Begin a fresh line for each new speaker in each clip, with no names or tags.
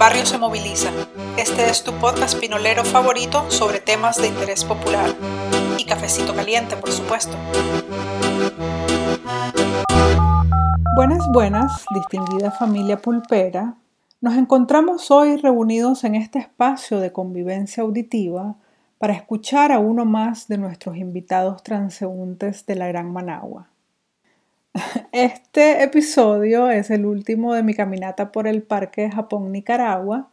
barrio se moviliza. Este es tu podcast pinolero favorito sobre temas de interés popular. Y cafecito caliente, por supuesto. Buenas, buenas, distinguida familia pulpera. Nos encontramos hoy reunidos en este espacio de convivencia auditiva para escuchar a uno más de nuestros invitados transeúntes de la Gran Managua. Este episodio es el último de mi caminata por el Parque Japón-Nicaragua.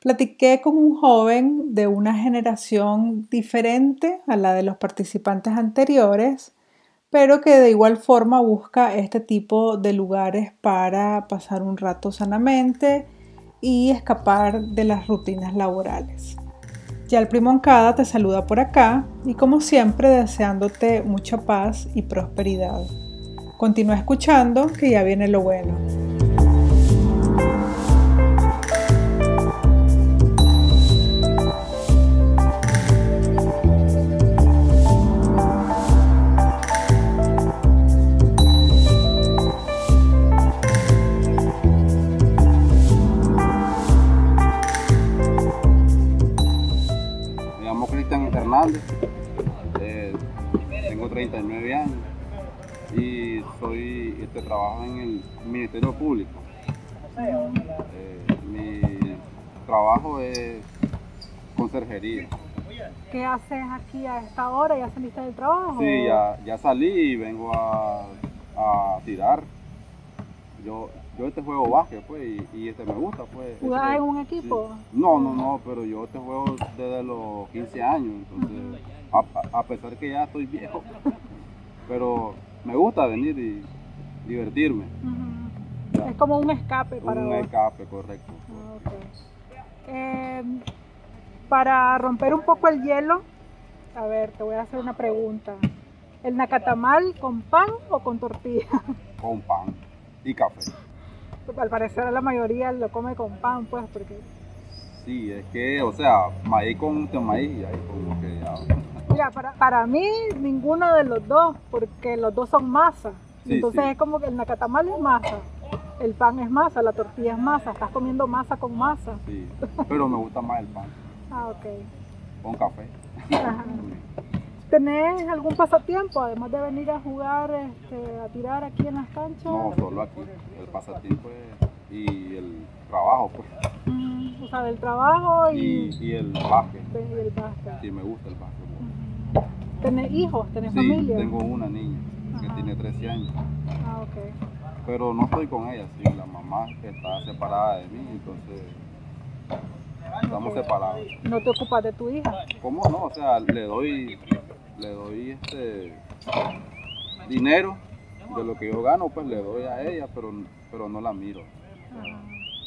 Platiqué con un joven de una generación diferente a la de los participantes anteriores, pero que de igual forma busca este tipo de lugares para pasar un rato sanamente y escapar de las rutinas laborales. Ya el Primoncada te saluda por acá y como siempre deseándote mucha paz y prosperidad. Continúa escuchando que ya viene lo bueno.
Me llamo Cristian Hernández, eh, tengo 39 años soy, este, trabajo en el Ministerio Público. Eh, mi trabajo es conserjería.
¿Qué haces aquí a esta hora? ¿Ya saliste del trabajo?
Sí, ya, ya salí y vengo a, a tirar. Yo, yo este juego básquet pues y, y este me gusta pues.
¿Jugás
Este,
en un equipo?
sí. No, no, no, pero yo este juego desde los 15 años, entonces a, a pesar que ya estoy viejo, pero me gusta venir y divertirme.
Es como un escape para
Un
vos.
escape, correcto.
Ah, ok. Eh, para romper un poco el hielo, a ver, te voy a hacer una pregunta. ¿El nacatamal con pan o con tortilla?
Con pan y café.
Al parecer la mayoría lo come con pan, pues, porque...
Sí, es que, o sea, maíz con maíz y ahí como que ya.
Mira, para, para mí ninguno de los dos, porque los dos son masa.
Sí,
Entonces
sí.
es como que el nacatamal es masa, el pan es masa, la tortilla es masa, estás comiendo masa con masa.
Sí, pero me gusta más el pan
Ah, ok.
con café.
Ajá. ¿Tenés algún pasatiempo, además de venir a jugar, este, a tirar aquí en las canchas?
No, solo aquí. El pasatiempo es- y el trabajo, pues.
Mm, o sea, del trabajo y,
Y, y el básquet.
y el básquet.
Sí, me gusta el básquet.
¿Tenés hijos? ¿Tenés
Sí,
familia?
tengo una niña que
Ajá.
tiene 13 años.
Ah, ok.
Pero no estoy con ella, sí. La mamá está separada de mí, entonces estamos separados.
¿No te ocupas de tu hija?
¿Cómo no? O sea, le doy, le doy este dinero de lo que yo gano, pues le doy a ella, pero, pero no la miro.
Ajá.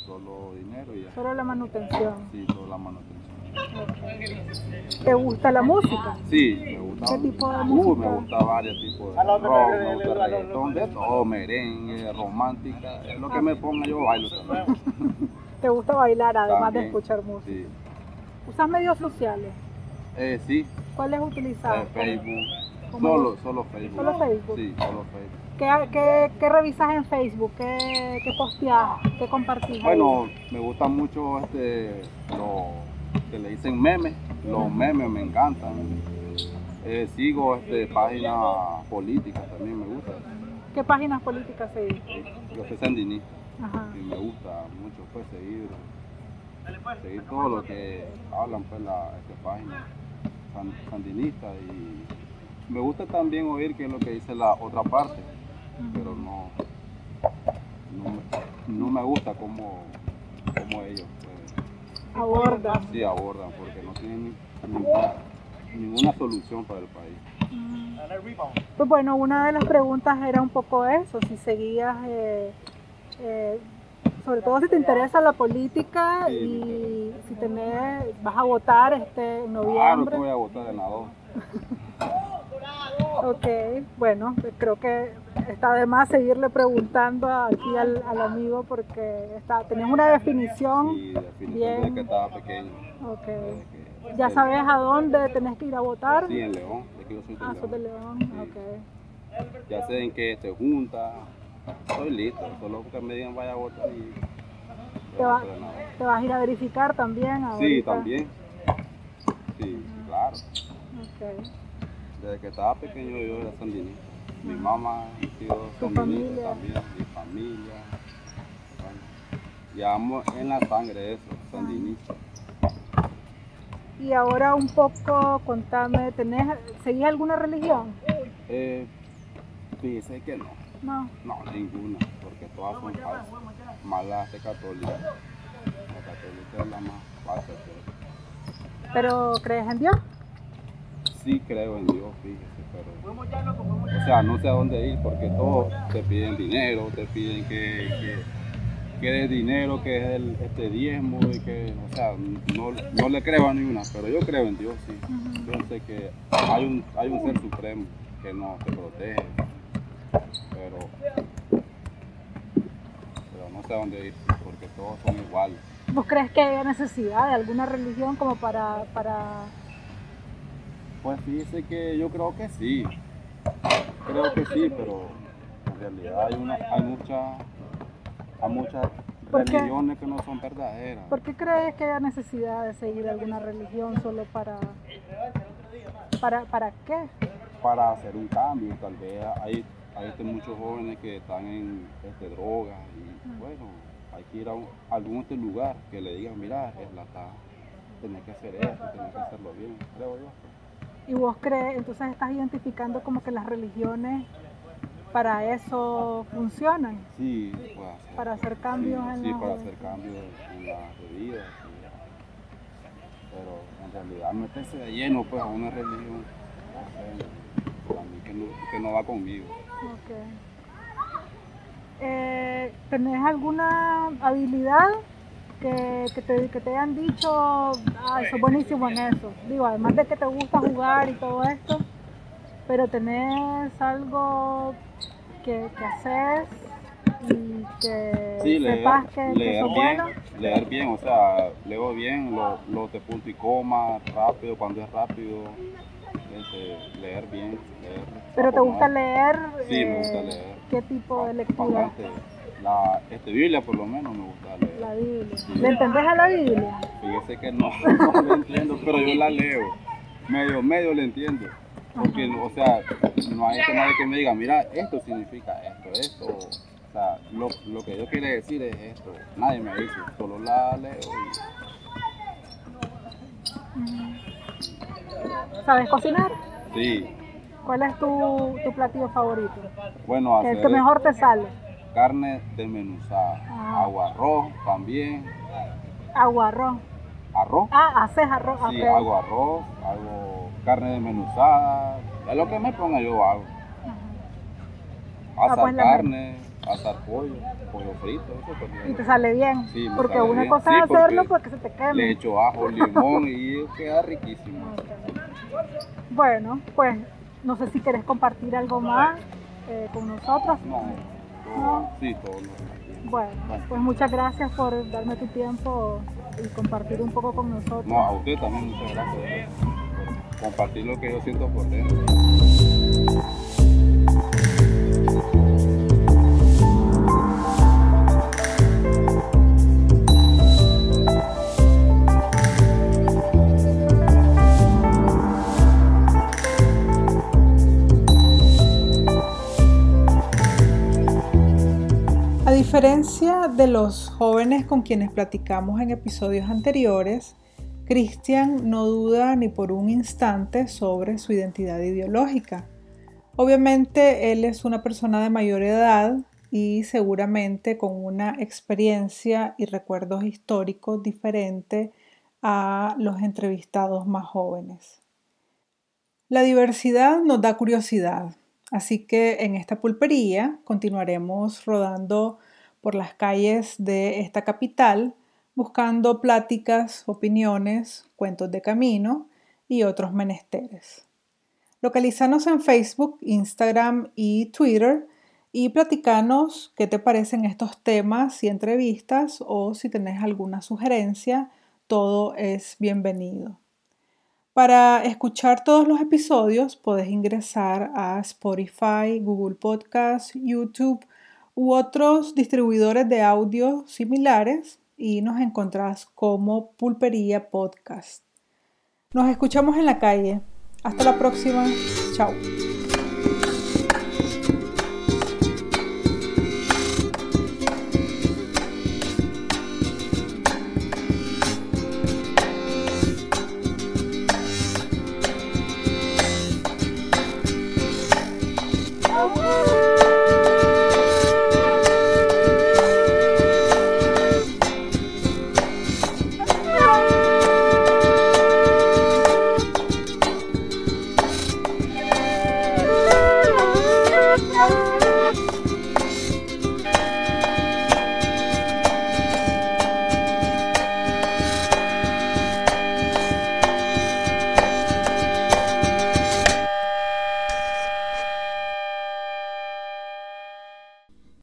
Solo dinero y ya.
Solo la manutención.
Sí, solo la manutención.
¿Te gusta la música?
Sí, me gusta.
¿Qué tipo de
Uh,
música?
me gusta varios tipos de rock, me gusta reggaetón, de todo, merengue, romántica, es lo que me ponga yo bailo también.
¿Te gusta bailar además de escuchar música?
Sí,
¿Usas medios sociales?
eh, sí
¿Cuáles utilizas?
eh, Facebook,
¿Cómo?
solo, solo Facebook.
¿Solo Facebook?
Sí, solo Facebook.
¿Qué, qué, qué revisas en Facebook? ¿Qué, qué posteas? ¿Qué compartís? ahí?
Bueno, me gusta mucho este, lo que le dicen memes, los memes me encantan. Eh, sigo este, páginas políticas también me gusta.
¿Qué páginas políticas seguís?
Yo soy sandinista y me gusta mucho pues seguir, seguir todo lo que hablan pues la este, página san- sandinista y me gusta también oír qué es lo que dice la otra parte, pero no, no, me, no me gusta cómo, cómo ellos pues,
Aborda.
sí abordan porque no tienen ninguna, ninguna solución para el país.
Pues bueno, una de las preguntas era un poco eso, si seguías, eh, eh, sobre todo si te interesa la política
Sí,
y si tenés, vas a votar este en
Claro que
noviembre.
voy a votar en la dos.
Ok, bueno, pues creo que está de más seguirle preguntando aquí al, al amigo porque está, tenés una definición.
Sí, definitivamente
Bien.
desde que estaba pequeño.
Ok.
desde que-
¿Ya sabes a dónde tenés que ir a votar?
Sí, en León, de que yo soy de
Ah,
León.
de León,
Sí.
ok.
Ya sé en qué se junta. Estoy listo, solo que me digan vaya a votar y
¿Te, va- te vas a ir a verificar también?
Sí,
ahorita?
también. Sí, claro.
Ok.
Desde que estaba pequeño yo era sandinista. Mi mamá ha sido sandinista también, mi familia. Bueno, llevamos en la sangre eso, sandinista.
Y ahora un poco, contame, ¿tenés, ¿seguís alguna religión?
Eh, fíjese que no,
No.
no, ninguna, porque todas son falsas. Más de católica. La católica es la más falsa.
¿Pero crees en Dios?
Sí creo en Dios, fíjese, pero... O sea, no sé a dónde ir porque todos te piden dinero, te piden que, que, que des dinero, que es el este diezmo y que, o sea, no, no le creo a ninguna, pero yo creo en Dios, sí. Yo sé que hay un, hay un ser supremo que nos te protege, pero, pero no sé a dónde ir porque todos son iguales.
¿Vos crees que haya necesidad de alguna religión como para, para...
Pues fíjese que yo creo que sí. Creo que sí, pero en realidad hay, una, hay, mucha- hay muchas religiones que no son verdaderas.
¿Por qué crees que haya necesidad de seguir alguna religión solo para... ¿Para, para qué?
Para hacer un cambio, tal vez hay, hay este, muchos jóvenes que están en este, drogas y bueno, hay que ir a, un- a algún este lugar que le digan, mira, es la está, tenés que hacer esto, tenés que hacerlo bien, creo yo.
Y vos crees, entonces estás identificando como que las religiones para eso funcionan,
Sí, puede hacer.
para hacer cambios
sí,
en
sí,
la
para hacer cambios en la vida. sí. Pero en realidad meterse de lleno pues a una religión, para mí que no, que no va conmigo.
Ok. Eh, ¿Tenés alguna habilidad que, que te, que te hayan dicho, ah, sos buenísimo en eso? Digo, además de que te gusta jugar y todo esto, pero tenés algo que, que haces y que
Sí,
sepas que, que
leer bien,
bueno.
leer bien, o sea, leo bien, lo, lo de punto y coma, rápido, cuando es rápido, este, leer bien, leer.
Pero te gusta leer,
Sí, me
eh,
gusta leer.
¿qué tipo de lectura?
Bastante. La este, Biblia por lo menos me gusta leer.
La Biblia.
Sí.
¿Le entendés a la Biblia?
Fíjese que no, no la entiendo, pero yo la leo. Medio, medio le entiendo. Porque, o sea, no hay que nadie que me diga, mira, esto significa esto, esto. O sea, lo, lo que yo quiero decir es esto. Nadie me dice, solo la leo
¿Sabes cocinar?
sí.
¿Cuál es tu, tu platillo favorito?
Bueno,
Que el
hacer
que mejor te sale.
Carne desmenuzada,
Ah.
agua arroz también,
Agua, arroz.
arroz.
Ah, haces arroz.
Sí,
ok.
hago arroz, hago carne desmenuzada, es lo que me ponga yo hago.
Ah,
Asar
pues la-
carne, asar pollo, pollo frito, eso pues,
Y te sale bien.
Sí, me
porque
sale
una
bien.
cosa
Sí,
es hacerlo
porque
porque se te quema.
Le echo ajo, limón y queda riquísimo.
Bueno, pues no sé si quieres compartir algo más eh, con nosotros.
No, sí, todo. lo-
Bueno, pues muchas gracias por darme tu tiempo y compartir un poco con nosotros.
No, a usted también muchas gracias por compartir lo que yo siento por dentro.
Diferencia de los jóvenes con quienes platicamos en episodios anteriores, Christian no duda ni por un instante sobre su identidad ideológica. Obviamente él es una persona de mayor edad y seguramente con una experiencia y recuerdos históricos diferentes a los entrevistados más jóvenes. La diversidad nos da curiosidad, así que en esta pulpería continuaremos rodando por las calles de esta capital buscando pláticas, opiniones, cuentos de camino y otros menesteres. Localizanos en Facebook, Instagram y Twitter y platicanos qué te parecen estos temas y entrevistas o si tenés alguna sugerencia, todo es bienvenido. Para escuchar todos los episodios puedes ingresar a Spotify, Google Podcast, YouTube u otros distribuidores de audio similares y nos encontrás como Pulpería Podcast. Nos escuchamos en la calle. Hasta la próxima. Chao.